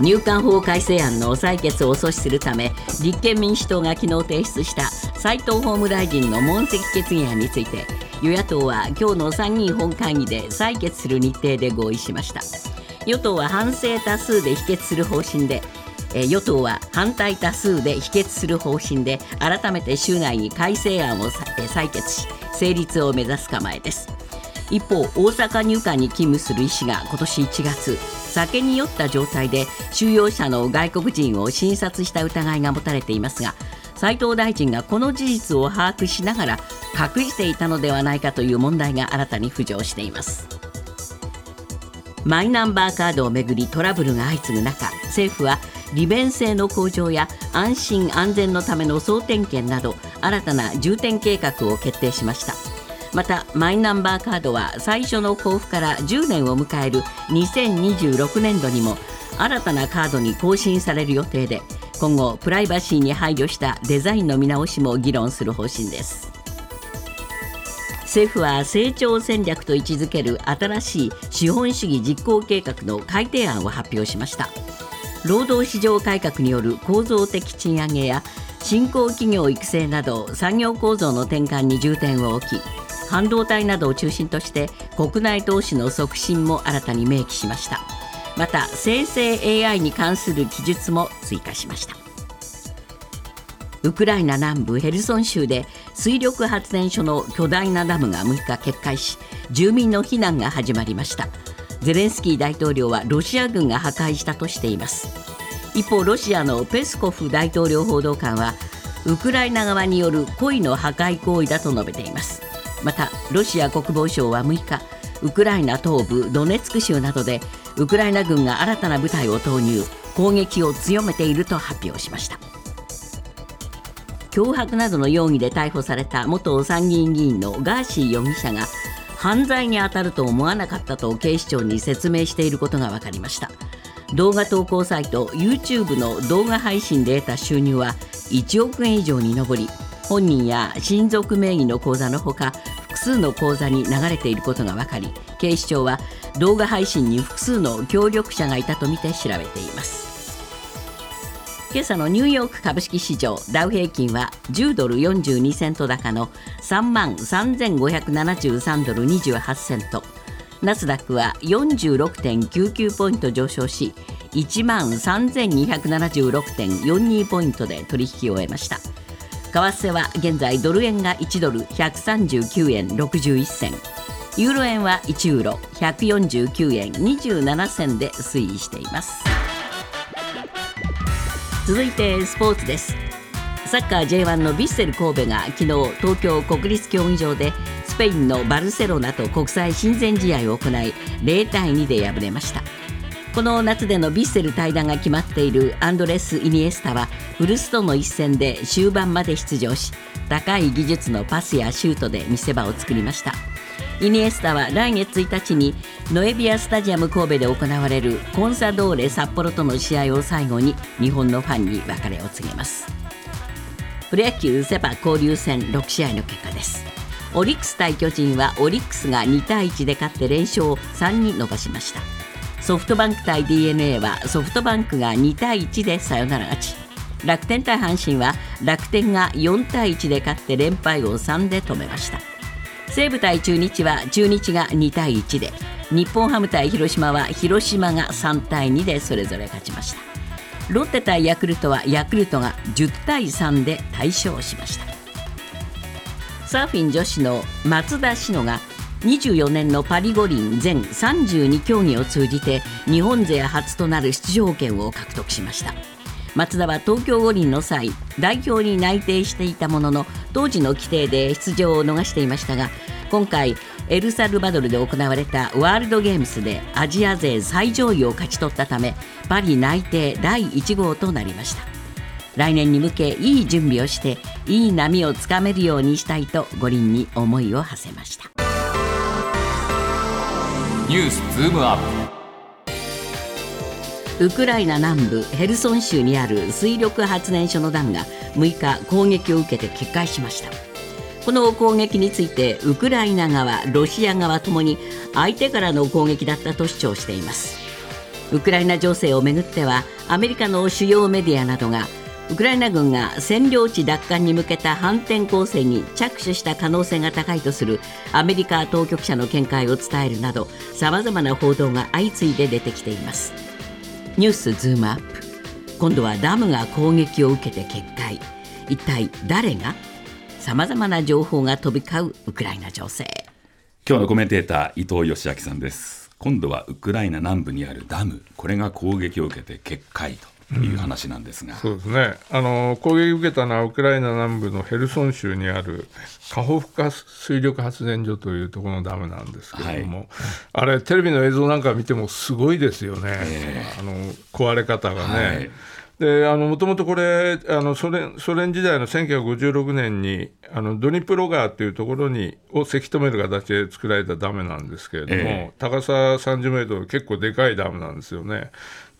入管法改正案の採決を阻止するため立憲民主党が昨日提出した斉藤法務大臣の問責決議案について与野党は今日の参議院本会議で採決する日程で合意しました。与党は反省多数で否決する方針で与党は反対多数で否決する方針で改めて週内に改正案を採決し成立を目指す構えです。一方大阪入管に勤務する医師が今年1月酒に酔った状態で収容者の外国人を診察した疑いが持たれていますが斉藤大臣がこの事実を把握しながら隠していたのではないかという問題が新たに浮上しています。マイナンバーカードをめぐりトラブルが相次ぐ中政府は利便性の向上や安心安全のための総点検など新たな重点計画を決定しました。またマイナンバーカードは最初の交付から10年を迎える2026年度にも新たなカードに更新される予定で今後プライバシーに配慮したデザインの見直しも議論する方針です。政府は成長戦略と位置づける新しい資本主義実行計画の改定案を発表しました。労働市場改革による構造的賃上げや新興企業育成など産業構造の転換に重点を置き半導体などを中心として国内投資の促進も新たに明記しました。また生成 AI に関する記述も追加しました。ウクライナ南部ヘルソン州で水力発電所の巨大なダムが6日決壊し住民の避難が始まりました。ゼレンスキー大統領はロシア軍が破壊したとしています。一方ロシアのペスコフ大統領報道官はウクライナ側による故意の破壊行為だと述べています。またロシア国防省は6日ウクライナ東部ドネツク州などでウクライナ軍が新たな部隊を投入攻撃を強めていると発表しました。脅迫などの容疑で逮捕された元参議院議員のガーシー容疑者が犯罪に当たると思わなかったと警視庁に説明していることが分かりました。動画投稿サイト YouTube の動画配信で得た収入は1億円以上に上り本人や親族名義の口座のほか数の口座に流れていることが分かり警視庁は動画配信に複数の協力者がいたとみて調べています。今朝のニューヨーク株式市場ダウ平均は10ドル42セント高の3万3573ドル28セント。ナスダックは46.99ポイント上昇し1万3276.42ポイントで取引を終えました。為替は現在ドル円が1ドル139円61銭。ユーロ円は1ユーロ149円27銭で推移しています。続いてスポーツです。サッカー J1 のヴィッセル神戸が昨日東京国立競技場でスペインのバルセロナと国際親善試合を行い0対2で敗れました。この夏でのヴィッセル退団が決まっているアンドレス・イニエスタは古巣との一戦で終盤まで出場し高い技術のパスやシュートで見せ場を作りました。イニエスタは来月1日にノエビアスタジアム神戸で行われるコンサドーレ札幌との試合を最後に日本のファンに別れを告げます。プロ野球セ・パ交流戦6試合の結果です。オリックス対巨人はオリックスが2対1で勝って連勝を3に伸ばしました。ソフトバンク対 d n a はソフトバンクが2対1でサヨナラ勝ち。楽天対阪神は楽天が4対1で勝って連敗を3で止めました。西武対中日は中日が2対1で日本ハム対広島は広島が3対2でそれぞれ勝ちました。ロッテ対ヤクルトはヤクルトが10対3で大勝しました。サーフィン女子の松田詩野が24年のパリ五輪全32競技を通じて日本勢初となる出場権を獲得しました。松田は東京五輪の際代表に内定していたものの当時の規定で出場を逃していましたが今回エルサルバドルで行われたワールドゲームスでアジア勢最上位を勝ち取ったためパリ内定第1号となりました。来年に向けいい準備をしていい波をつかめるようにしたいと五輪に思いを馳せました。ニュースズームアップ。ウクライナ南部ヘルソン州にある水力発電所のダムが6日攻撃を受けて決壊しました。この攻撃についてウクライナ側ロシア側ともに相手からの攻撃だったと主張しています。ウクライナ情勢をめぐってはアメリカの主要メディアなどがウクライナ軍が占領地奪還に向けた反転攻勢に着手した可能性が高いとするアメリカ当局者の見解を伝えるなどさまざまな報道が相次いで出てきています。ニュースズームアップ。今度はダムが攻撃を受けて決壊。一体誰がさまざまな情報が飛び交うウクライナ情勢。今日のコメンテーター伊藤義明さんです。今度はウクライナ南部にあるダム。これが攻撃を受けて決壊と。いう話なんですが、うん、そうですね。あの攻撃を受けたのはウクライナ南部のヘルソン州にあるカホフカ水力発電所というところのダムなんですけれども、はい、あれテレビの映像なんか見てもすごいですよね、えー、あの壊れ方がね。はいもともとこれあのソ連ソ連時代の1956年にあのドニプロ川というところにをせき止める形で作られたダムなんですけれども、えー、高さ30メートル結構でかいダムなんですよね。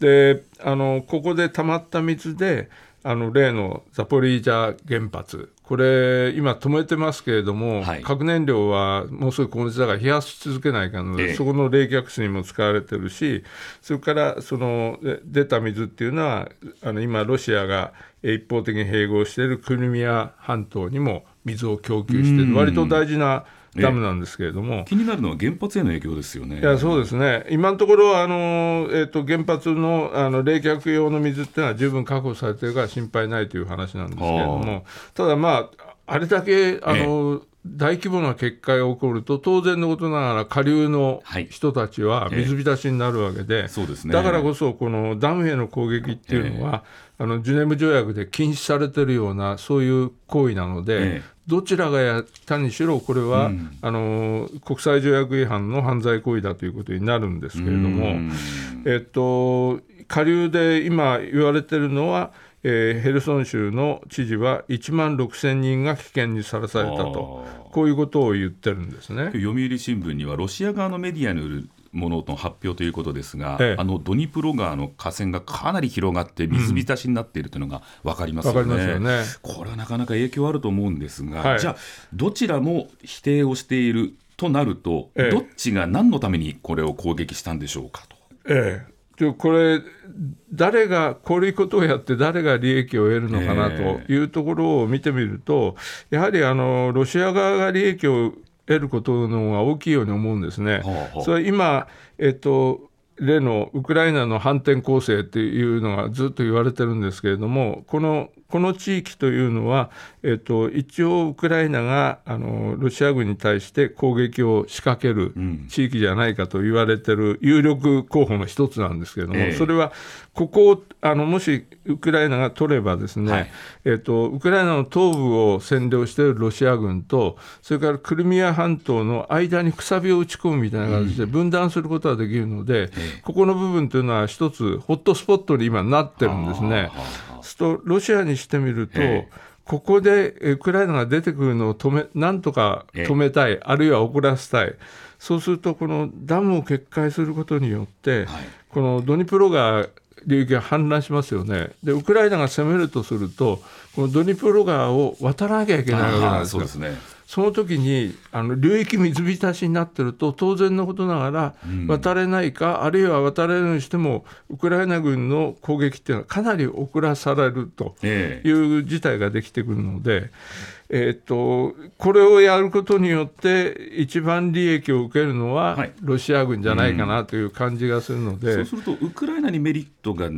であのここで溜まった水であの例のザポリージャ原発、これ、今、止めてますけれども、はい、核燃料はもうすぐ高熱だから冷やし続けないかので、ええ、そこの冷却水にも使われてるし、それからその出た水っていうのは、あの今、ロシアが一方的に併合しているクリミア半島にも水を供給している、割と大事なダムなんですけれども、気になるのは原発への影響ですよね。いやそうですね、今のところあの、えーと、原発のあの冷却用の水っていうのは十分確保されてるから心配ないという話なんですけれども、ただまあ、あれだけあの、え大規模な決壊が起こると当然のことながら下流の人たちは水浸しになるわけで、だからこそこのダムへの攻撃っていうのは、あのジュネム条約で禁止されてるようなそういう行為なので、どちらがやったにしろこれは、うん、あの国際条約違反の犯罪行為だということになるんですけれども、えっと、下流で今言われてるのはえー、ヘルソン州の知事は1万6000人が危険にさらされたと、こういうことを言ってるんですね。読売新聞には、ロシア側のメディアによるものの発表ということですが、ええ、あのドニプロ川の河川がかなり広がって水浸しになっているというのが分かりますよね。うん、よね。これはなかなか影響あると思うんですが、はい、じゃあ、どちらも否定をしているとなると、え、どっちが何のためにこれを攻撃したんでしょうかと。ええ。これ、誰がこういうことをやって誰が利益を得るのかなというところを見てみると、やはりあのロシア側が利益を得ることの方が大きいように思うんですね。それ今、えっと例のウクライナの反転攻勢っていうのがずっと言われてるんですけれども、このこの地域というのは、えっと、一応、ウクライナがあのロシア軍に対して攻撃を仕掛ける地域じゃないかと言われてる有力候補の一つなんですけれども、えー、それはここをあのもしウクライナが取ればですね、はい、えっと、ウクライナの東部を占領しているロシア軍と、それからクリミア半島の間にくさびを打ち込むみたいな形で分断することができるので、うん、ここの部分というのは一つホットスポットに今なってるんですね。ロシアにしてみると、ここでウクライナが出てくるのを止めなんとか止めたい、あるいは遅らせたい、そうすると、このダムを決壊することによって、はい、このドニプロ川流域が氾濫しますよね。で、ウクライナが攻めるとすると、このドニプロ川を渡らなきゃいけないわけなんですよ。その時にあの流域水浸しになってると当然のことながら渡れないか、うん、あるいは渡れるにしてもウクライナ軍の攻撃っていうのはかなり遅らされるという事態ができてくるので。えー、っとこれをやることによって一番利益を受けるのはロシア軍じゃないかなという感じがするので、うん、そうするとウクライナにメリットが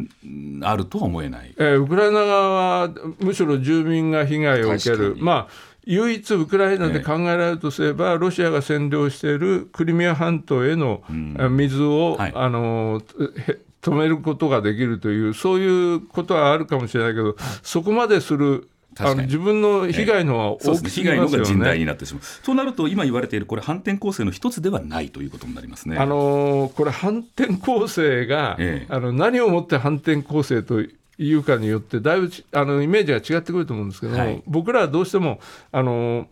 あるとは思えない、えー、ウクライナ側はむしろ住民が被害を受ける。まあ唯一ウクライナで考えられるとすれば、ロシアが占領しているクリミア半島への水を、はい、あの止めることができるという、そういうことはあるかもしれないけど、そこまでするあの自分の被害のは大きす、ね、被害のが甚大になってしまう。となると、今言われている、これ、反転攻勢の一つではないということになりますね。あのこれ、反転攻勢が、ええ、あの何をもって反転攻勢というかによってだいぶあのイメージが違ってくると思うんですけども、はい、僕らはどうしてもあの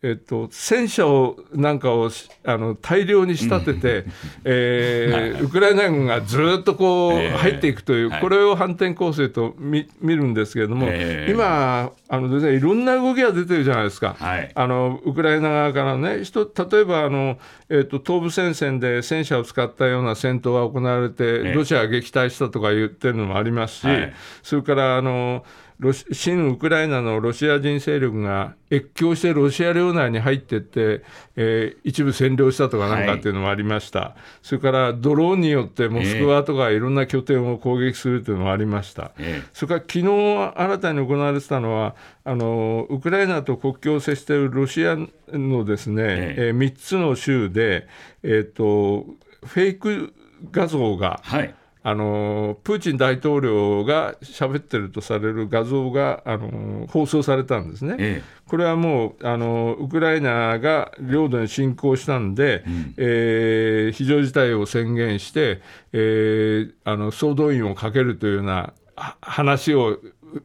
えっと、戦車をなんかをあの大量に仕立てて、えー、ウクライナ軍がずっとこう入っていくという、これを反転攻勢と見見るんですけれども、今あの、ね、いろんな動きが出てるじゃないですか、はい、あのウクライナ側からね、人例えばあの、えーと、東部戦線で戦車を使ったような戦闘が行われて、ロシアが撃退したとか言ってるのもありますし、はい、それからあのロシ親ウクライナのロシア人勢力が越境してロシア領内に入っていって、えー、一部占領したとかなんかっていうのもありました、はい、それからドローンによってモスクワとかいろんな拠点を攻撃するというのもありました、えー、それから昨日新たに行われてたのはあのウクライナと国境を接しているロシアのですね、えー、えー、3つの州で、えーと、フェイク画像が、はいあのプーチン大統領が喋ってるとされる画像があの放送されたんですね、ええ、これはもうあのウクライナが領土に侵攻したんで、うん、えー、非常事態を宣言して、えー、あの総動員をかけるというような話を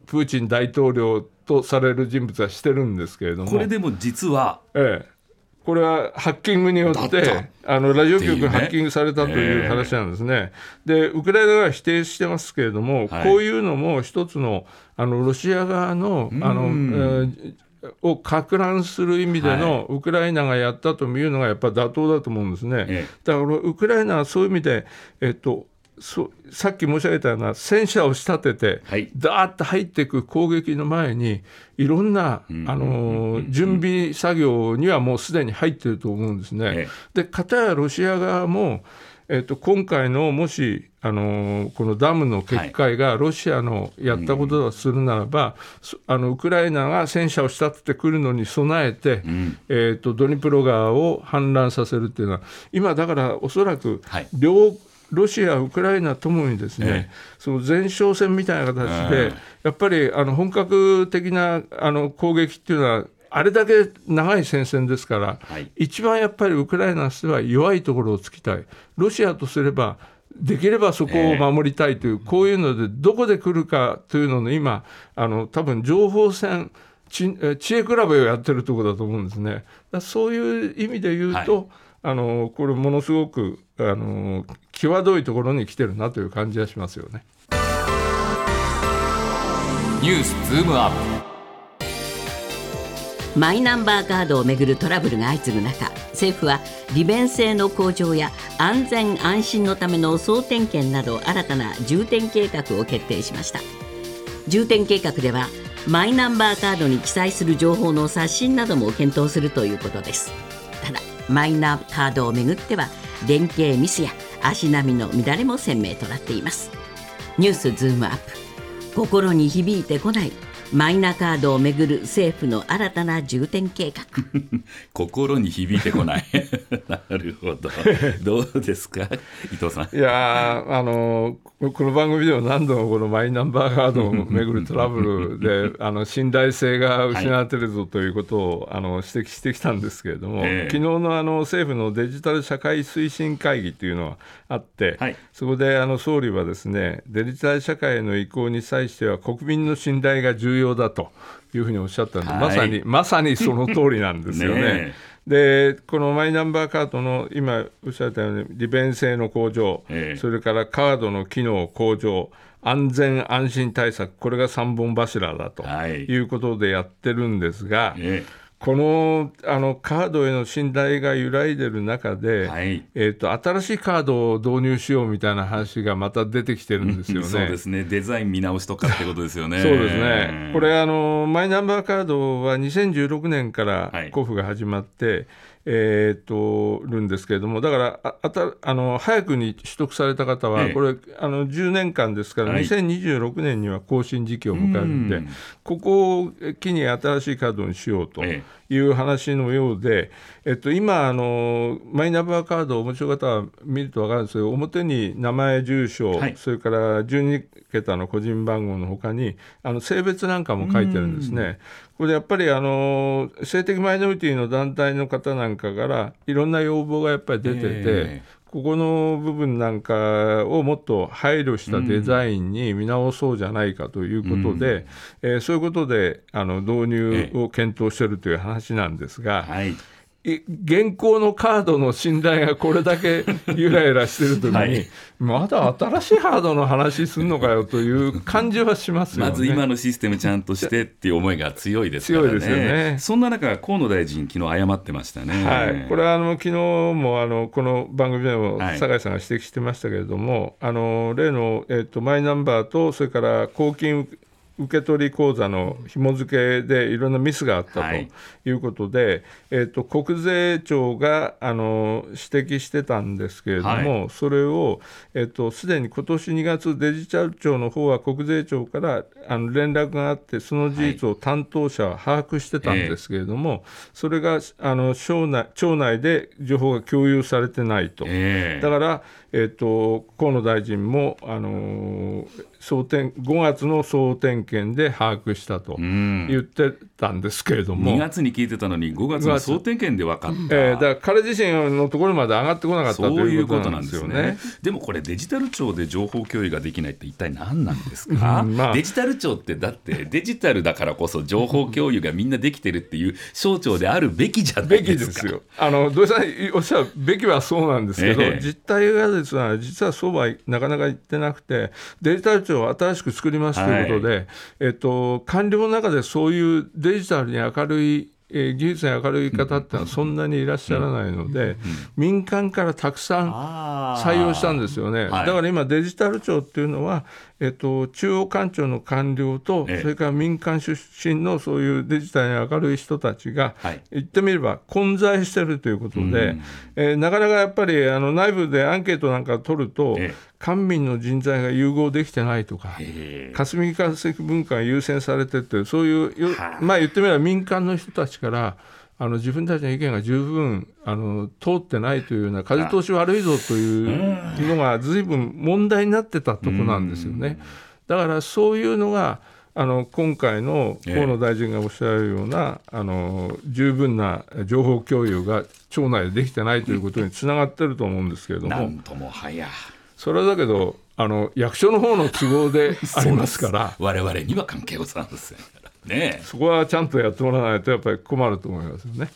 プーチン大統領とされる人物はしてるんですけれども。これでも実は、ええ、これはハッキングによってあのラジオ局がハッキングされたという話なんですね。でウクライナ側は否定してますけれども、はい、こういうのも一つのあのロシア側のあの、えーをか乱する意味でのウクライナがやったというのがやっぱり妥当だと思うんですね。だからウクライナはそういう意味で、えっと、そさっき申し上げたような戦車を仕立てて、はい、ダーッと入っていく攻撃の前にいろんな、あの準備作業にはもうすでに入っていると思うんですね。で片やロシア側もえっと、今回のもし、あのこのダムの決壊がロシアのやったことだとするならば、はい、あのウクライナが戦車を仕立ててくるのに備えて、うん、えっと、ドニプロ川を氾濫させるっていうのは、今、だからおそらく両、はいロシア、ウクライナともにですね、ええ、その前哨戦みたいな形で、やっぱりあの本格的なあの攻撃っていうのは、あれだけ長い戦線ですから、はい、一番やっぱりウクライナとしては弱いところを突きたい、ロシアとすれば、できればそこを守りたいという、えこういうので、どこで来るかというのの今、あの多分情報戦、知恵比べをやってるところだと思うんですね。そういう意味で言うと、はい。あのこれものすごくあの際どいところに来てるなという感じがしますよね。ニュースズームアップ。マイナンバーカードをめぐるトラブルが相次ぐ中政府は利便性の向上や安全安心のための総点検など新たな重点計画を決定しました。重点計画ではマイナンバーカードに記載する情報の刷新なども検討するということです。ただマイナカードをめぐっては連携ミスや足並みの乱れも鮮明となっています。ニュースズームアップ。心に響いてこないマイナカードをめぐる政府の新たな重点計画。心に響いてこない。なるほど。どうですか？伊藤さん。いやあのこの番組では何度もこのマイナンバーカードをめぐるトラブルであの信頼性が失われてるぞということを、あの指摘してきたんですけれども、えー、昨日のあの政府のデジタル社会推進会議というのはあって、はい、そこであの総理はですねデジタル社会への移行に際しては国民の信頼が重要だというふうにおっしゃったんで、はい、まさにまさにその通りなんですよね。ねでこのマイナンバーカードの今おっしゃったように利便性の向上、ええ、それからカードの機能向上安全安心対策これが3本柱だということでやってるんですが、ええこのあのカードへの信頼が揺らいでる中で、はい、えーと、新しいカードを導入しようみたいな話がまた出てきてるんですよね。そうですねデザイン見直しとかってことですよね。そうですねこれあの、マイナンバーカードは2016年から交付が始まって、はいえー、とるんですけれども、だからああたあの早くに取得された方は、これ、あの10年間ですから、2026年には更新時期を迎えるんで、ここを機に新しいカードにしようという話のようで、えっと、今あの、マイナンバーカードをお持ちの方は見ると分かるんですけど、表に名前、住所、はい、それから12桁の個人番号のほかに、あの性別なんかも書いてるんですね。これやっぱりあの性的マイノリティの団体の方なんかからいろんな要望がやっぱり出てて、えーここの部分なんかをもっと配慮したデザインに見直そうじゃないかということで、うん、えー、そういうことであの導入を検討しているという話なんですが。はい現行のカードの信頼がこれだけゆらゆらしてるときに、はい、まだ新しいハードの話すんのかよという感じはしますよね。まず今のシステムちゃんとしてっていう思いが強いですからね、強いですよね。そんな中、河野大臣、昨日謝ってましたね、はい、これはあの昨日もあのこの番組でも酒井さんが指摘してましたけれども、はい、あの例の、えーと、マイナンバーと、それから公金受取口座の紐付けでいろんなミスがあったとい。うことで、はい、えーと、国税庁があの指摘してたんですけれども、はい、それをすで、えー、に今年2月、デジタル庁の方は国税庁からあの連絡があって、その事実を担当者は把握してたんですけれども、はい、それがあの省内庁内で情報が共有されてないと。えー、だからえーと、河野大臣も、あのー、総点5月の総点検で把握したと言ってたんですけれども、2月に聞いてたのに、5月の総点検で分かった、えー、だから彼自身のところまで上がってこなかったということなんですよね。でもこれ、デジタル庁で情報共有ができないって、一体何なんですか、うんまあ、デジタル庁って、だって、デジタルだからこそ、情報共有がみんなできてるっていう省庁であるべきじゃないですか。ですよ。あの土井さんおっしゃるべきはそうなんですけど、えー、実態がですね、実はそうはなかなか言ってなくて、デジタル庁を新しく作りますということで、はい、えっと、官僚の中でそういうデジタルに明るいえー、技術に明るい方ってのはそんなにいらっしゃらないので、民間からたくさん採用したんですよね、だから今、デジタル庁っていうのは、えっと、中央官庁の官僚と、それから民間出身のそういうデジタルに明るい人たちが、言ってみれば混在してるということで、えー、なかなかやっぱりあの内部でアンケートなんか取ると、官民の人材が融合できてないとか、霞が関文化が優先されてて、そういう、まあ言ってみれば民間の人たちから、あの自分たちの意見が十分あの通ってないというような風通し悪いぞというのがずいぶん問題になってたとこなんですよね。だからそういうのがあの今回の河野大臣がおっしゃるような、えー、あの十分な情報共有が町内でできてないということにつながってると思うんですけれども。なんともはやそれはだけどあの役所の方の都合で ありますから。我々には関係ございませんねそこはちゃんとやってもらわないとやっぱり困ると思いますよね。